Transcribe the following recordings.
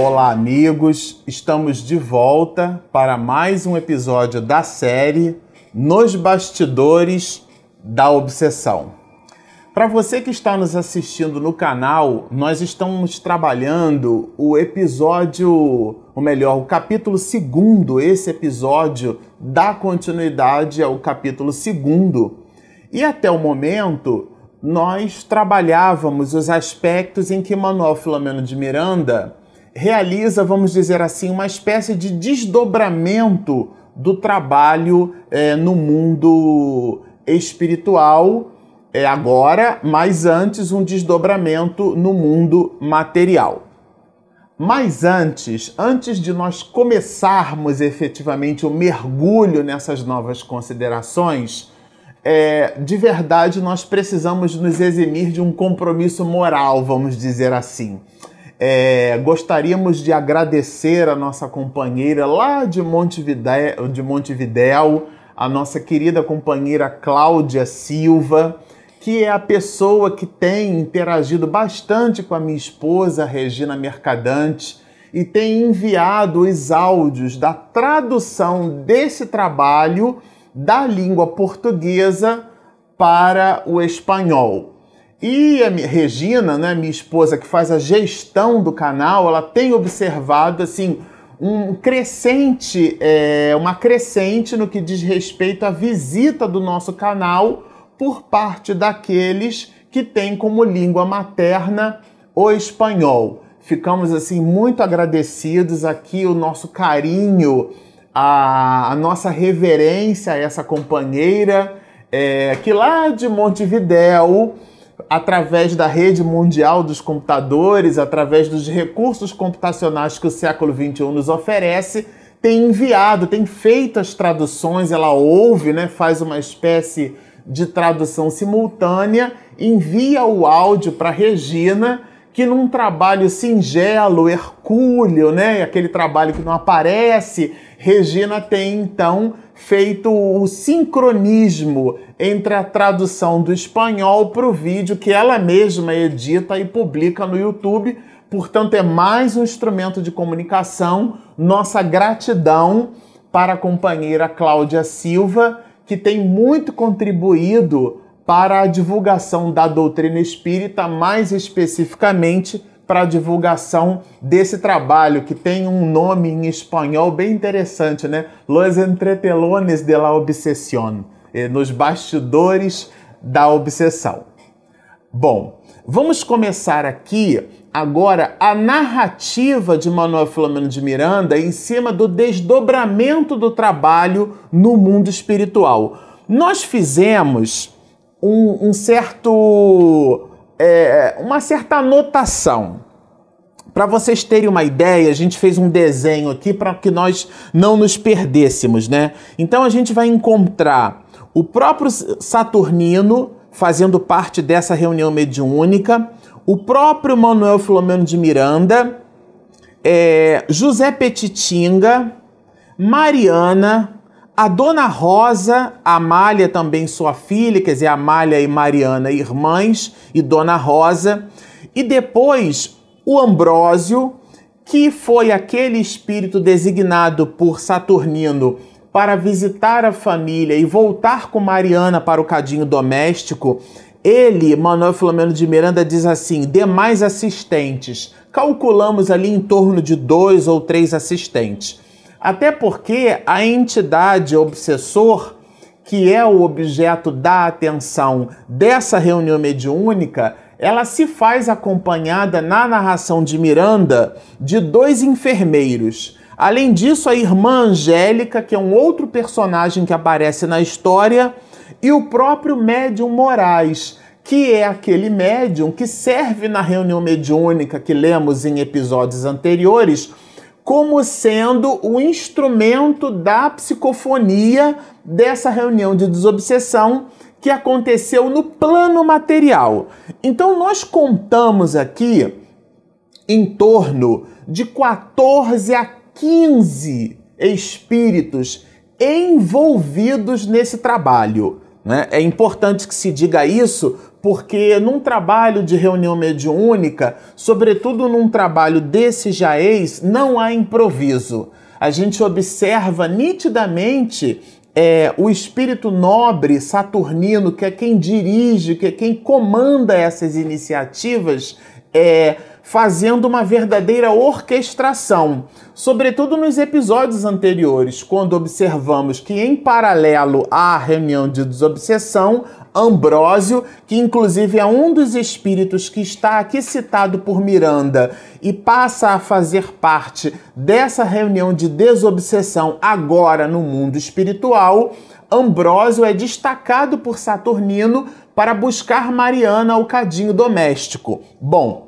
Olá, amigos! Estamos de volta para mais um episódio da série Nos Bastidores da Obsessão. Para você que está nos assistindo no canal, nós estamos trabalhando o episódio, ou melhor, o capítulo segundo. Esse episódio dá continuidade ao capítulo segundo. E até o momento, nós trabalhávamos os aspectos em que Manuel Filomeno de Miranda realiza, vamos dizer assim, uma espécie de desdobramento do trabalho é, no mundo espiritual, é agora, mas antes um desdobramento no mundo material. Mas antes, antes de nós começarmos efetivamente o mergulho nessas novas considerações, é, de verdade nós precisamos nos eximir de um compromisso moral, vamos dizer assim. É, gostaríamos de agradecer a nossa companheira lá de Montevidéu, de Montevidéu, a nossa querida companheira Cláudia Silva, que é a pessoa que tem interagido bastante com a minha esposa Regina Mercadante e tem enviado os áudios da tradução desse trabalho da língua portuguesa para o espanhol. E a Regina, né, minha esposa, que faz a gestão do canal, ela tem observado assim um crescente, é, uma crescente no que diz respeito à visita do nosso canal por parte daqueles que têm como língua materna o espanhol. Ficamos assim muito agradecidos aqui o nosso carinho, a, a nossa reverência a essa companheira é, que lá de Montevidéu através da rede mundial dos computadores, através dos recursos computacionais que o século XXI nos oferece, tem enviado, tem feito as traduções, ela ouve, né, faz uma espécie de tradução simultânea, envia o áudio para Regina, que num trabalho singelo, hercúleo, né, aquele trabalho que não aparece, Regina tem então feito o sincronismo entre a tradução do espanhol para o vídeo que ela mesma edita e publica no YouTube. Portanto, é mais um instrumento de comunicação. Nossa gratidão para a companheira Cláudia Silva, que tem muito contribuído para a divulgação da doutrina espírita, mais especificamente para divulgação desse trabalho, que tem um nome em espanhol bem interessante, né? Los Entretelones de la Obsesión, eh, nos bastidores da obsessão. Bom, vamos começar aqui agora a narrativa de Manuel Filomeno de Miranda em cima do desdobramento do trabalho no mundo espiritual. Nós fizemos um, um certo é, uma certa anotação. Para vocês terem uma ideia, a gente fez um desenho aqui para que nós não nos perdêssemos, né? Então a gente vai encontrar o próprio Saturnino fazendo parte dessa reunião mediúnica, o próprio Manuel Filomeno de Miranda, é, José Petitinga, Mariana, a dona Rosa, Amália também sua filha, quer dizer, Amália e Mariana, irmãs, e dona Rosa, e depois o Ambrósio, que foi aquele espírito designado por Saturnino para visitar a família e voltar com Mariana para o cadinho doméstico. Ele, Manuel Filomeno de Miranda, diz assim: demais assistentes. Calculamos ali em torno de dois ou três assistentes. Até porque a entidade obsessor, que é o objeto da atenção dessa reunião mediúnica, ela se faz acompanhada na narração de Miranda de dois enfermeiros. Além disso, a irmã Angélica, que é um outro personagem que aparece na história, e o próprio médium Moraes, que é aquele médium que serve na reunião mediúnica que lemos em episódios anteriores como sendo o instrumento da psicofonia dessa reunião de desobsessão que aconteceu no plano material. Então nós contamos aqui em torno de 14 a 15 espíritos envolvidos nesse trabalho. Né? É importante que se diga isso porque num trabalho de reunião mediúnica, sobretudo num trabalho desse jaez, não há improviso. A gente observa nitidamente é, o espírito nobre saturnino, que é quem dirige, que é quem comanda essas iniciativas, é, fazendo uma verdadeira orquestração. Sobretudo nos episódios anteriores, quando observamos que, em paralelo à reunião de desobsessão, Ambrósio, que inclusive é um dos espíritos que está aqui citado por Miranda e passa a fazer parte dessa reunião de desobsessão agora no mundo espiritual, Ambrósio é destacado por Saturnino para buscar Mariana ao cadinho doméstico. Bom,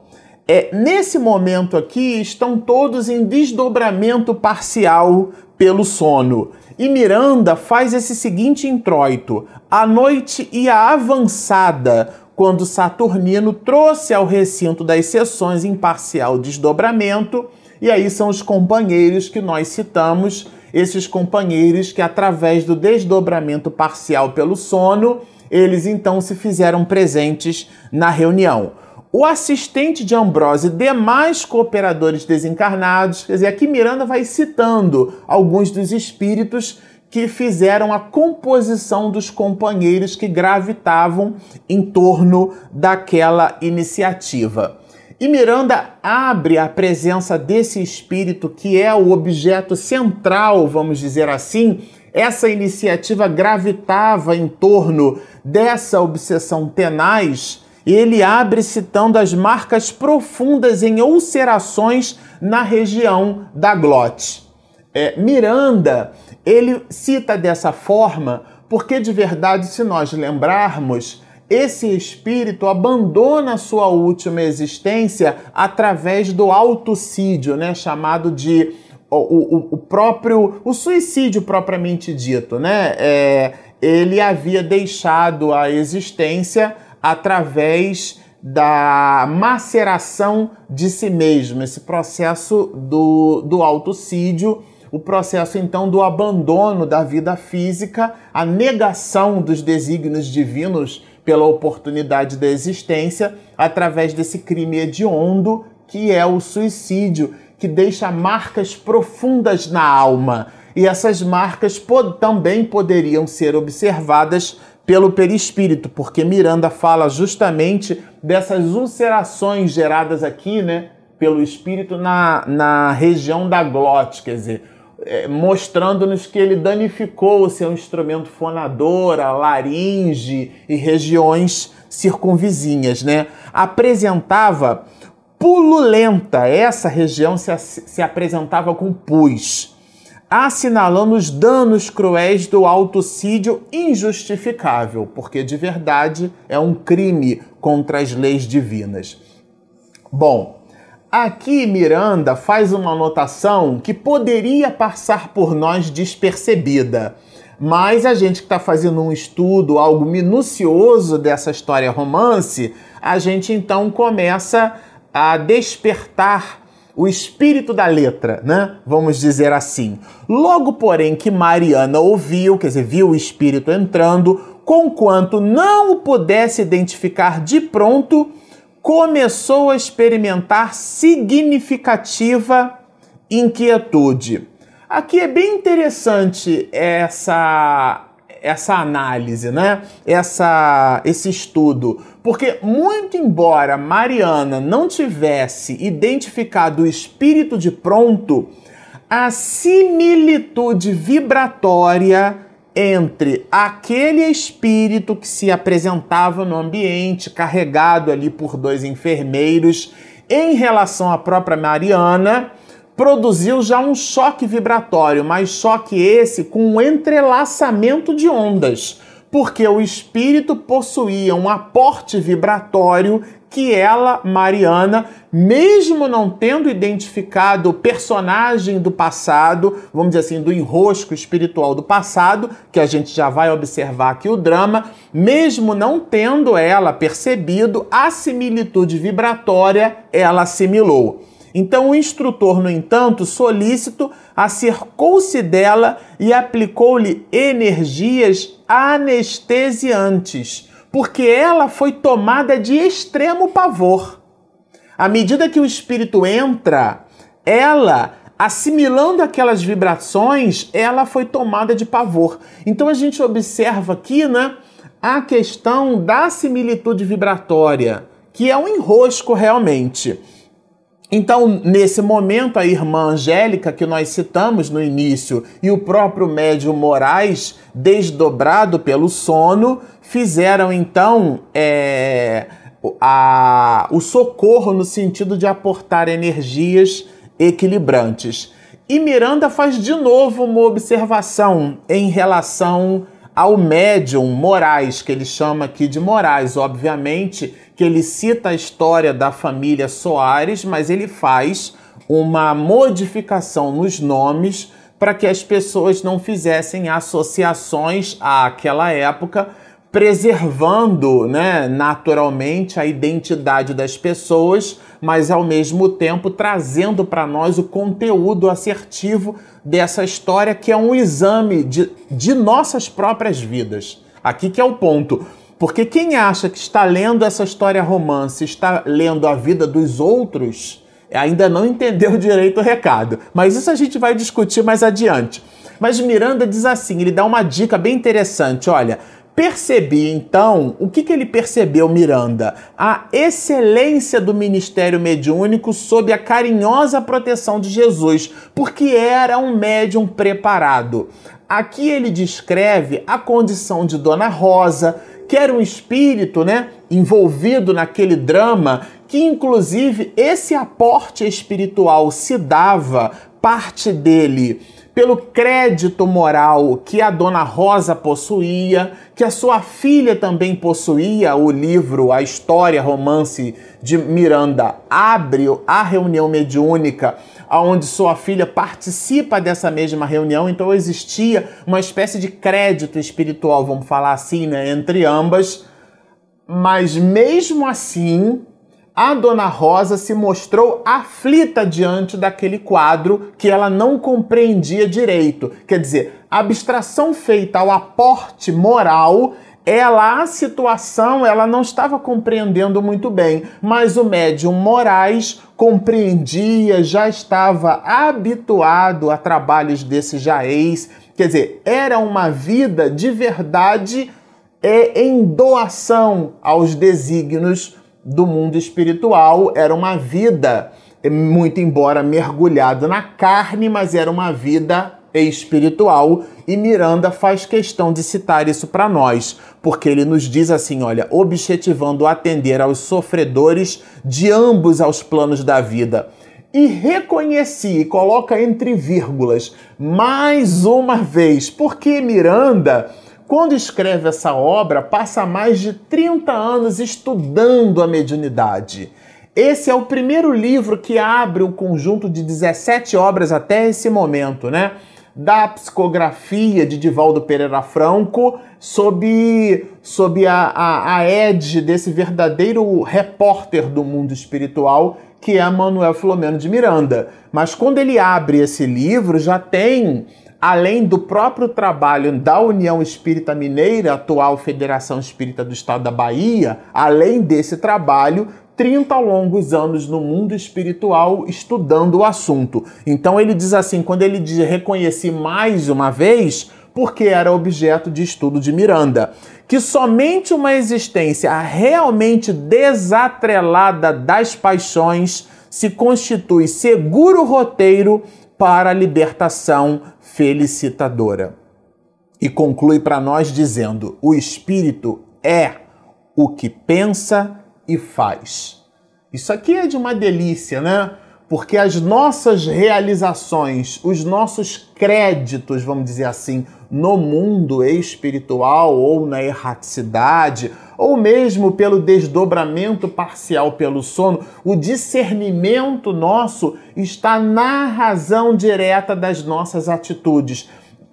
é, nesse momento aqui estão todos em desdobramento parcial pelo sono. E Miranda faz esse seguinte introito: a noite ia avançada quando Saturnino trouxe ao recinto das sessões em parcial desdobramento, e aí são os companheiros que nós citamos, esses companheiros que, através do desdobramento parcial pelo sono, eles então se fizeram presentes na reunião o assistente de Ambrose e demais cooperadores desencarnados. Quer dizer, aqui Miranda vai citando alguns dos espíritos que fizeram a composição dos companheiros que gravitavam em torno daquela iniciativa. E Miranda abre a presença desse espírito que é o objeto central, vamos dizer assim. Essa iniciativa gravitava em torno dessa obsessão tenaz ele abre citando as marcas profundas em ulcerações na região da glote. É, Miranda, ele cita dessa forma porque, de verdade, se nós lembrarmos, esse espírito abandona sua última existência através do autocídio, né, chamado de o, o, o próprio o suicídio propriamente dito, né? É, ele havia deixado a existência através da maceração de si mesmo, esse processo do, do autocídio, o processo então do abandono da vida física, a negação dos desígnios divinos pela oportunidade da existência, através desse crime hediondo que é o suicídio, que deixa marcas profundas na alma. E essas marcas pod também poderiam ser observadas pelo perispírito, porque Miranda fala justamente dessas ulcerações geradas aqui, né, pelo espírito na, na região da glote, quer dizer, é, mostrando-nos que ele danificou o seu instrumento fonador, a laringe e regiões circunvizinhas, né? Apresentava pululenta, essa região se, se apresentava com pus assinalando os danos cruéis do autocídio injustificável, porque de verdade é um crime contra as leis divinas. Bom, aqui Miranda faz uma anotação que poderia passar por nós despercebida, mas a gente que está fazendo um estudo, algo minucioso dessa história romance, a gente então começa a despertar o espírito da letra, né? Vamos dizer assim. Logo, porém, que Mariana ouviu, quer dizer, viu o espírito entrando, conquanto não o pudesse identificar de pronto, começou a experimentar significativa inquietude. Aqui é bem interessante essa essa análise, né? Essa, esse estudo. Porque, muito embora Mariana não tivesse identificado o espírito de pronto, a similitude vibratória entre aquele espírito que se apresentava no ambiente, carregado ali por dois enfermeiros, em relação à própria Mariana, produziu já um choque vibratório, mas choque esse com um entrelaçamento de ondas, porque o espírito possuía um aporte vibratório que ela, Mariana, mesmo não tendo identificado o personagem do passado, vamos dizer assim, do enrosco espiritual do passado, que a gente já vai observar aqui o drama, mesmo não tendo ela percebido a similitude vibratória, ela assimilou. Então o instrutor, no entanto, solícito, acercou-se dela e aplicou-lhe energias anestesiantes, porque ela foi tomada de extremo pavor. À medida que o espírito entra, ela assimilando aquelas vibrações, ela foi tomada de pavor. Então a gente observa aqui, né, a questão da similitude vibratória, que é um enrosco realmente. Então, nesse momento, a irmã Angélica, que nós citamos no início, e o próprio médium Moraes, desdobrado pelo sono, fizeram então é, a, o socorro no sentido de aportar energias equilibrantes. E Miranda faz de novo uma observação em relação ao médium Moraes, que ele chama aqui de Moraes, obviamente, que ele cita a história da família Soares, mas ele faz uma modificação nos nomes para que as pessoas não fizessem associações àquela época, preservando né, naturalmente a identidade das pessoas, mas ao mesmo tempo trazendo para nós o conteúdo assertivo dessa história, que é um exame de, de nossas próprias vidas. Aqui que é o ponto. Porque quem acha que está lendo essa história romance, está lendo a vida dos outros, ainda não entendeu direito o recado. Mas isso a gente vai discutir mais adiante. Mas Miranda diz assim: ele dá uma dica bem interessante. Olha, Percebi então, o que, que ele percebeu, Miranda? A excelência do ministério mediúnico sob a carinhosa proteção de Jesus, porque era um médium preparado. Aqui ele descreve a condição de Dona Rosa, que era um espírito, né, envolvido naquele drama, que inclusive esse aporte espiritual se dava parte dele pelo crédito moral que a dona Rosa possuía, que a sua filha também possuía. O livro, a história, romance de Miranda abre a reunião mediúnica onde sua filha participa dessa mesma reunião, então existia uma espécie de crédito espiritual, vamos falar assim, né, entre ambas. Mas mesmo assim, a dona Rosa se mostrou aflita diante daquele quadro que ela não compreendia direito. Quer dizer, a abstração feita ao aporte moral ela a situação ela não estava compreendendo muito bem, mas o médium Moraes compreendia, já estava habituado a trabalhos desse jaez, quer dizer, era uma vida de verdade é, em doação aos desígnios do mundo espiritual, era uma vida, muito embora mergulhado na carne, mas era uma vida espiritual. E Miranda faz questão de citar isso para nós, porque ele nos diz assim: olha, objetivando atender aos sofredores de ambos aos planos da vida. E reconheci, e coloca entre vírgulas, mais uma vez, porque Miranda quando escreve essa obra, passa mais de 30 anos estudando a mediunidade. Esse é o primeiro livro que abre o conjunto de 17 obras até esse momento, né? Da psicografia de Divaldo Pereira Franco, sob, sob a, a, a edge desse verdadeiro repórter do mundo espiritual, que é Manuel Filomeno de Miranda. Mas quando ele abre esse livro, já tem além do próprio trabalho da União Espírita Mineira, atual Federação Espírita do Estado da Bahia, além desse trabalho, 30 longos anos no mundo espiritual estudando o assunto. Então ele diz assim, quando ele diz reconheci mais uma vez, porque era objeto de estudo de Miranda, que somente uma existência realmente desatrelada das paixões se constitui seguro roteiro para a libertação felicitadora. E conclui para nós dizendo: o espírito é o que pensa e faz. Isso aqui é de uma delícia, né? Porque as nossas realizações, os nossos créditos, vamos dizer assim, no mundo espiritual ou na erraticidade, ou mesmo pelo desdobramento parcial pelo sono, o discernimento nosso está na razão direta das nossas atitudes.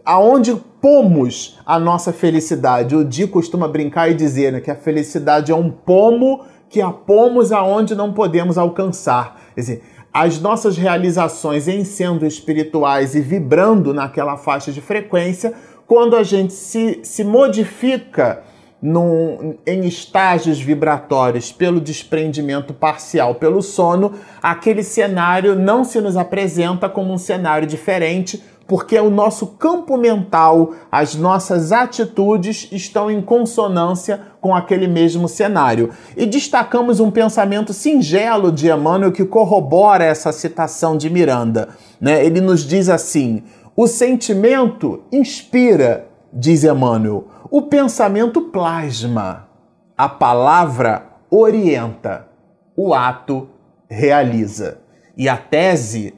Aonde pomos a nossa felicidade? O Di costuma brincar e dizer né, que a felicidade é um pomo que a pomos aonde não podemos alcançar. Quer dizer, as nossas realizações em sendo espirituais e vibrando naquela faixa de frequência, quando a gente se, se modifica num, em estágios vibratórios pelo desprendimento parcial pelo sono, aquele cenário não se nos apresenta como um cenário diferente, porque o nosso campo mental, as nossas atitudes estão em consonância com aquele mesmo cenário. E destacamos um pensamento singelo de Emmanuel que corrobora essa citação de Miranda. Né? Ele nos diz assim: o sentimento inspira, diz Emmanuel, o pensamento plasma, a palavra orienta, o ato realiza. E a tese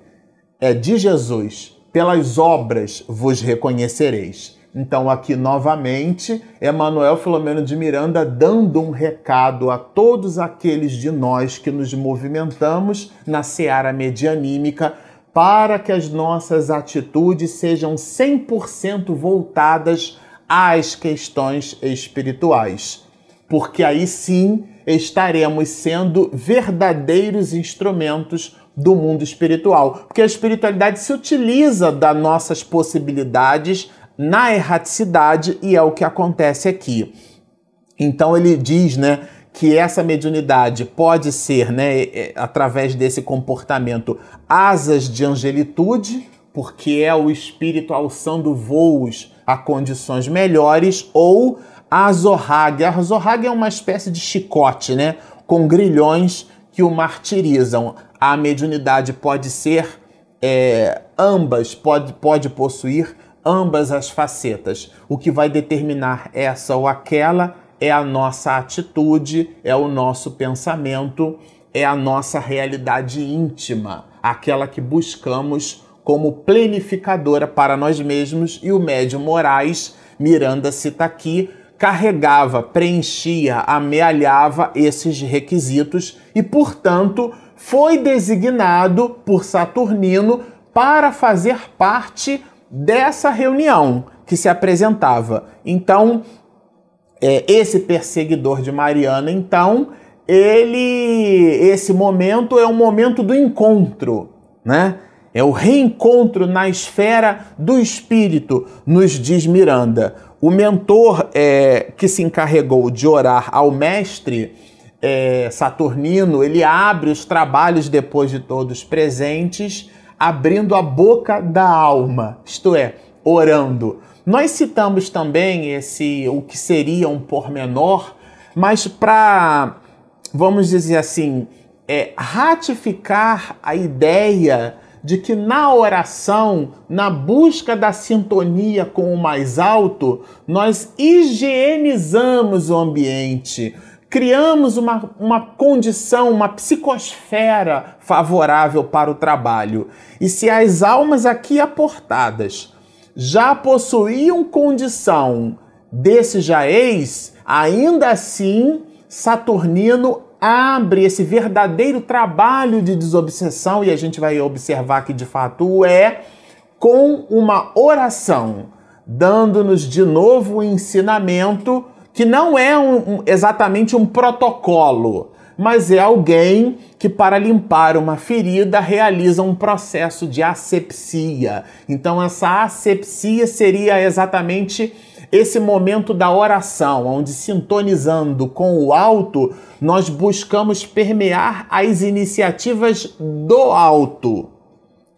é de Jesus pelas obras vos reconhecereis. Então, aqui novamente, Emanuel Filomeno de Miranda dando um recado a todos aqueles de nós que nos movimentamos na seara medianímica para que as nossas atitudes sejam 100% voltadas às questões espirituais. Porque aí sim estaremos sendo verdadeiros instrumentos do mundo espiritual, porque a espiritualidade se utiliza das nossas possibilidades na erraticidade e é o que acontece aqui. Então ele diz, né, que essa mediunidade pode ser, né, através desse comportamento, asas de angelitude, porque é o espírito alçando voos a condições melhores, ou a zorrague. A zorrague é uma espécie de chicote, né, com grilhões que o martirizam a mediunidade pode ser é, ambas, pode, pode possuir ambas as facetas. O que vai determinar essa ou aquela é a nossa atitude, é o nosso pensamento, é a nossa realidade íntima, aquela que buscamos como plenificadora para nós mesmos e o médium Moraes, Miranda cita aqui, carregava, preenchia, amealhava esses requisitos e, portanto, foi designado por Saturnino para fazer parte dessa reunião que se apresentava. Então, é, esse perseguidor de Mariana, então, ele, esse momento é o momento do encontro, né? É o reencontro na esfera do espírito, nos diz Miranda. O mentor é, que se encarregou de orar ao mestre é, Saturnino, ele abre os trabalhos depois de todos presentes, abrindo a boca da alma, isto é, orando. Nós citamos também esse o que seria um pormenor, mas para, vamos dizer assim, é, ratificar a ideia de que na oração, na busca da sintonia com o mais alto, nós higienizamos o ambiente, criamos uma, uma condição, uma psicosfera favorável para o trabalho. E se as almas aqui aportadas já possuíam condição desse jaez, ainda assim Saturnino abre esse verdadeiro trabalho de desobsessão, e a gente vai observar que de fato é, com uma oração, dando-nos de novo o ensinamento que não é um, um, exatamente um protocolo, mas é alguém que, para limpar uma ferida, realiza um processo de asepsia. Então, essa asepsia seria exatamente esse momento da oração, onde sintonizando com o alto, nós buscamos permear as iniciativas do alto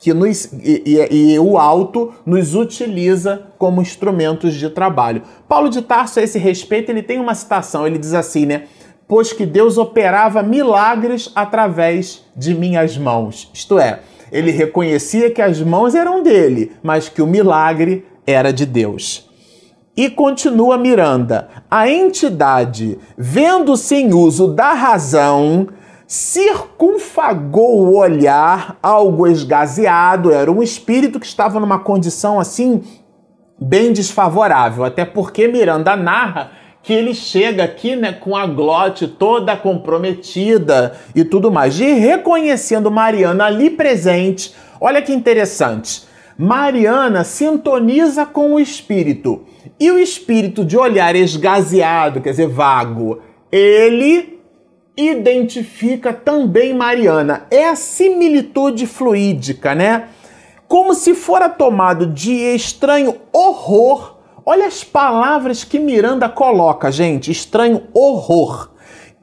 que nos, e, e, e, o alto nos utiliza como instrumentos de trabalho. Paulo de Tarso, a esse respeito, ele tem uma citação, ele diz assim, né? Pois que Deus operava milagres através de minhas mãos. Isto é, ele reconhecia que as mãos eram dele, mas que o milagre era de Deus. E continua Miranda: a entidade, vendo sem uso da razão, circunfagou o olhar, algo esgazeado, era um espírito que estava numa condição assim bem desfavorável, até porque Miranda narra que ele chega aqui né, com a glote toda comprometida e tudo mais. E reconhecendo Mariana ali presente, olha que interessante. Mariana sintoniza com o espírito. E o espírito de olhar esgazeado, quer dizer, vago, ele identifica também Mariana. É a similitude fluídica, né? Como se fora tomado de estranho horror. Olha as palavras que Miranda coloca, gente. Estranho horror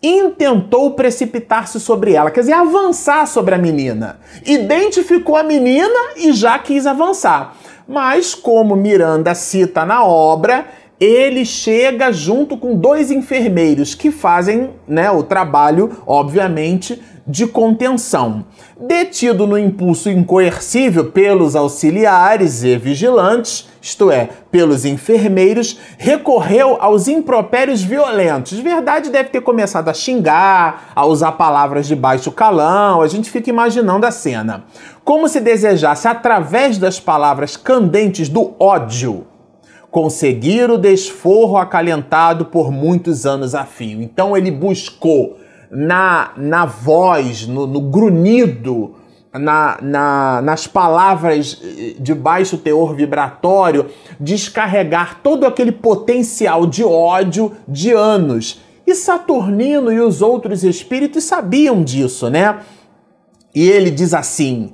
intentou precipitar-se sobre ela, quer dizer, avançar sobre a menina. Identificou a menina e já quis avançar. Mas, como Miranda cita na obra, ele chega junto com dois enfermeiros que fazem né, o trabalho, obviamente, de contenção. Detido no impulso incoercível pelos auxiliares e vigilantes, isto é, pelos enfermeiros, recorreu aos impropérios violentos. De verdade, deve ter começado a xingar, a usar palavras de baixo calão. A gente fica imaginando a cena. Como se desejasse, através das palavras candentes do ódio, conseguir o desforro acalentado por muitos anos a fio. Então ele buscou na, na voz, no, no grunhido, na, na, nas palavras de baixo teor vibratório, descarregar todo aquele potencial de ódio de anos. E Saturnino e os outros espíritos sabiam disso, né? E ele diz assim: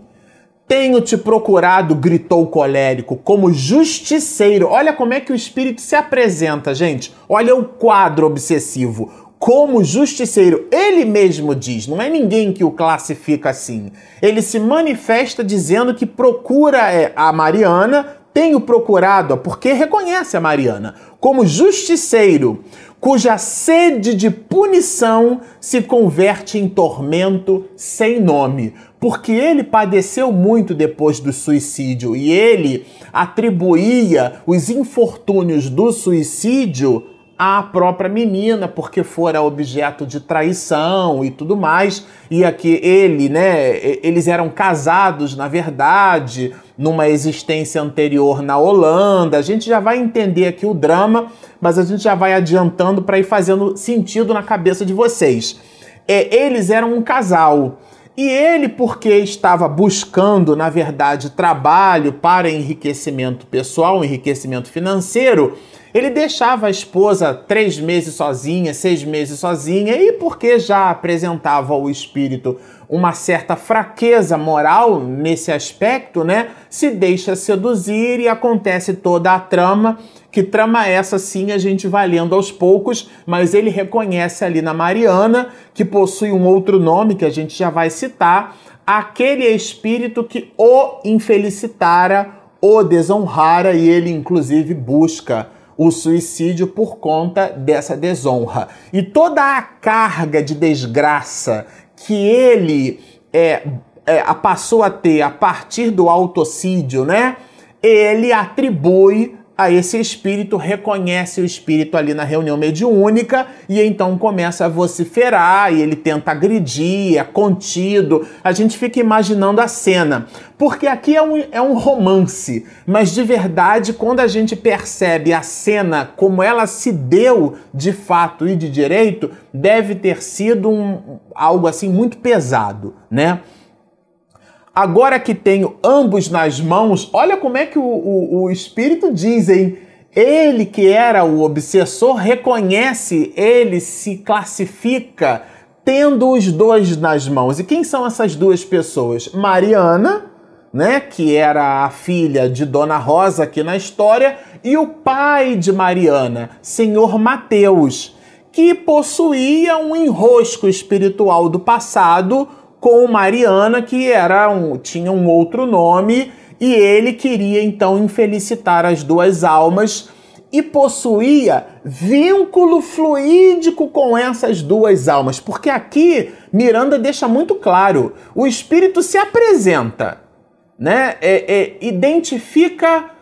Tenho te procurado, gritou o colérico, como justiceiro. Olha como é que o espírito se apresenta, gente. Olha o quadro obsessivo como justiceiro. Ele mesmo diz, não é ninguém que o classifica assim. Ele se manifesta dizendo que procura é, a Mariana, tenho procurado, porque reconhece a Mariana como justiceiro, cuja sede de punição se converte em tormento sem nome. Porque ele padeceu muito depois do suicídio e ele atribuía os infortúnios do suicídio a própria menina, porque fora objeto de traição e tudo mais, e aqui ele, né, eles eram casados, na verdade, numa existência anterior na Holanda. A gente já vai entender aqui o drama, mas a gente já vai adiantando para ir fazendo sentido na cabeça de vocês. É, eles eram um casal. E ele, porque estava buscando, na verdade, trabalho para enriquecimento pessoal, enriquecimento financeiro, ele deixava a esposa três meses sozinha, seis meses sozinha, e porque já apresentava ao espírito uma certa fraqueza moral nesse aspecto, né? Se deixa seduzir e acontece toda a trama. Que trama essa sim a gente vai lendo aos poucos, mas ele reconhece ali na Mariana, que possui um outro nome que a gente já vai citar, aquele espírito que o infelicitara, o desonrara e ele inclusive busca o suicídio por conta dessa desonra. E toda a carga de desgraça que ele é, é, passou a ter a partir do autocídio, né? Ele atribui a esse espírito, reconhece o espírito ali na reunião mediúnica e então começa a vociferar e ele tenta agredir, é contido. A gente fica imaginando a cena, porque aqui é um, é um romance, mas de verdade, quando a gente percebe a cena como ela se deu de fato e de direito, deve ter sido um, algo assim muito pesado, né? Agora que tenho ambos nas mãos, olha como é que o, o, o Espírito diz, hein? Ele que era o obsessor reconhece, ele se classifica tendo os dois nas mãos. E quem são essas duas pessoas? Mariana, né, que era a filha de Dona Rosa aqui na história, e o pai de Mariana, Senhor Mateus, que possuía um enrosco espiritual do passado com Mariana, que era um, tinha um outro nome, e ele queria então infelicitar as duas almas e possuía vínculo fluídico com essas duas almas, porque aqui Miranda deixa muito claro: o espírito se apresenta, né? É, é, identifica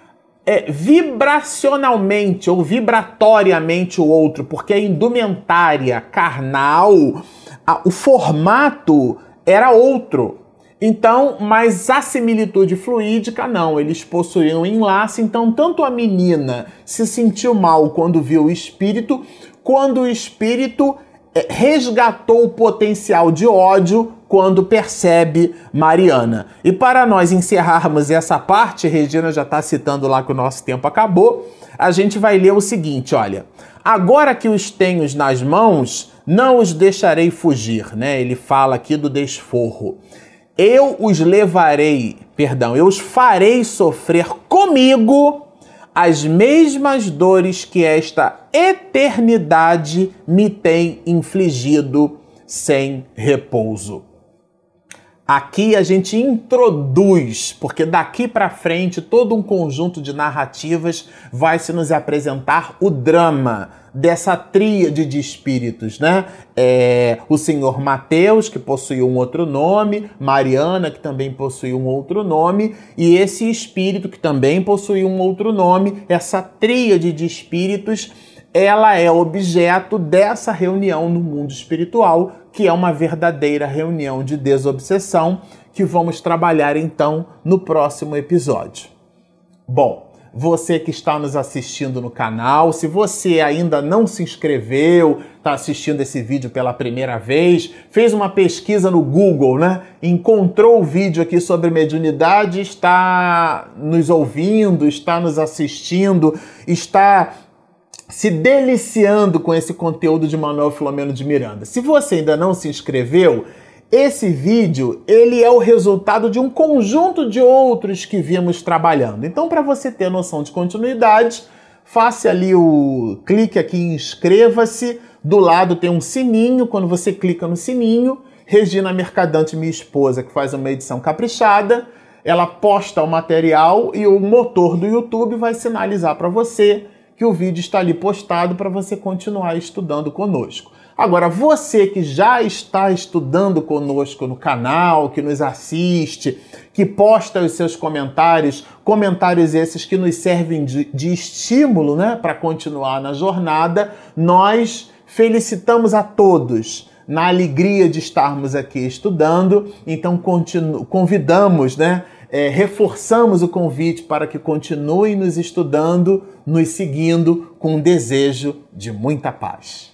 é, vibracionalmente ou vibratoriamente o outro, porque a indumentária carnal, a, o formato era outro. Então, mas a similitude fluídica não, eles possuíam enlace, então tanto a menina se sentiu mal quando viu o espírito, quando o espírito eh, resgatou o potencial de ódio quando percebe Mariana. E para nós encerrarmos essa parte, Regina já está citando lá que o nosso tempo acabou, a gente vai ler o seguinte: olha. Agora que os tenho nas mãos, não os deixarei fugir, né? Ele fala aqui do desforro. Eu os levarei, perdão, eu os farei sofrer comigo as mesmas dores que esta eternidade me tem infligido sem repouso. Aqui a gente introduz, porque daqui para frente todo um conjunto de narrativas vai se nos apresentar o drama dessa tríade de espíritos, né? É, o senhor Mateus, que possui um outro nome, Mariana, que também possui um outro nome, e esse espírito que também possui um outro nome, essa tríade de espíritos ela é objeto dessa reunião no mundo espiritual, que é uma verdadeira reunião de desobsessão, que vamos trabalhar então no próximo episódio. Bom, você que está nos assistindo no canal, se você ainda não se inscreveu, está assistindo esse vídeo pela primeira vez, fez uma pesquisa no Google, né? Encontrou o vídeo aqui sobre mediunidade, está nos ouvindo, está nos assistindo, está se deliciando com esse conteúdo de Manuel Filomeno de Miranda. Se você ainda não se inscreveu, esse vídeo ele é o resultado de um conjunto de outros que vimos trabalhando. Então, para você ter noção de continuidade, faça ali o clique aqui em inscreva-se. Do lado tem um sininho. Quando você clica no sininho, Regina Mercadante, minha esposa, que faz uma edição caprichada, ela posta o material e o motor do YouTube vai sinalizar para você que o vídeo está ali postado para você continuar estudando conosco. Agora, você que já está estudando conosco no canal, que nos assiste, que posta os seus comentários, comentários esses que nos servem de, de estímulo né, para continuar na jornada, nós felicitamos a todos na alegria de estarmos aqui estudando. Então, convidamos, né? É, reforçamos o convite para que continuem nos estudando, nos seguindo com um desejo de muita paz.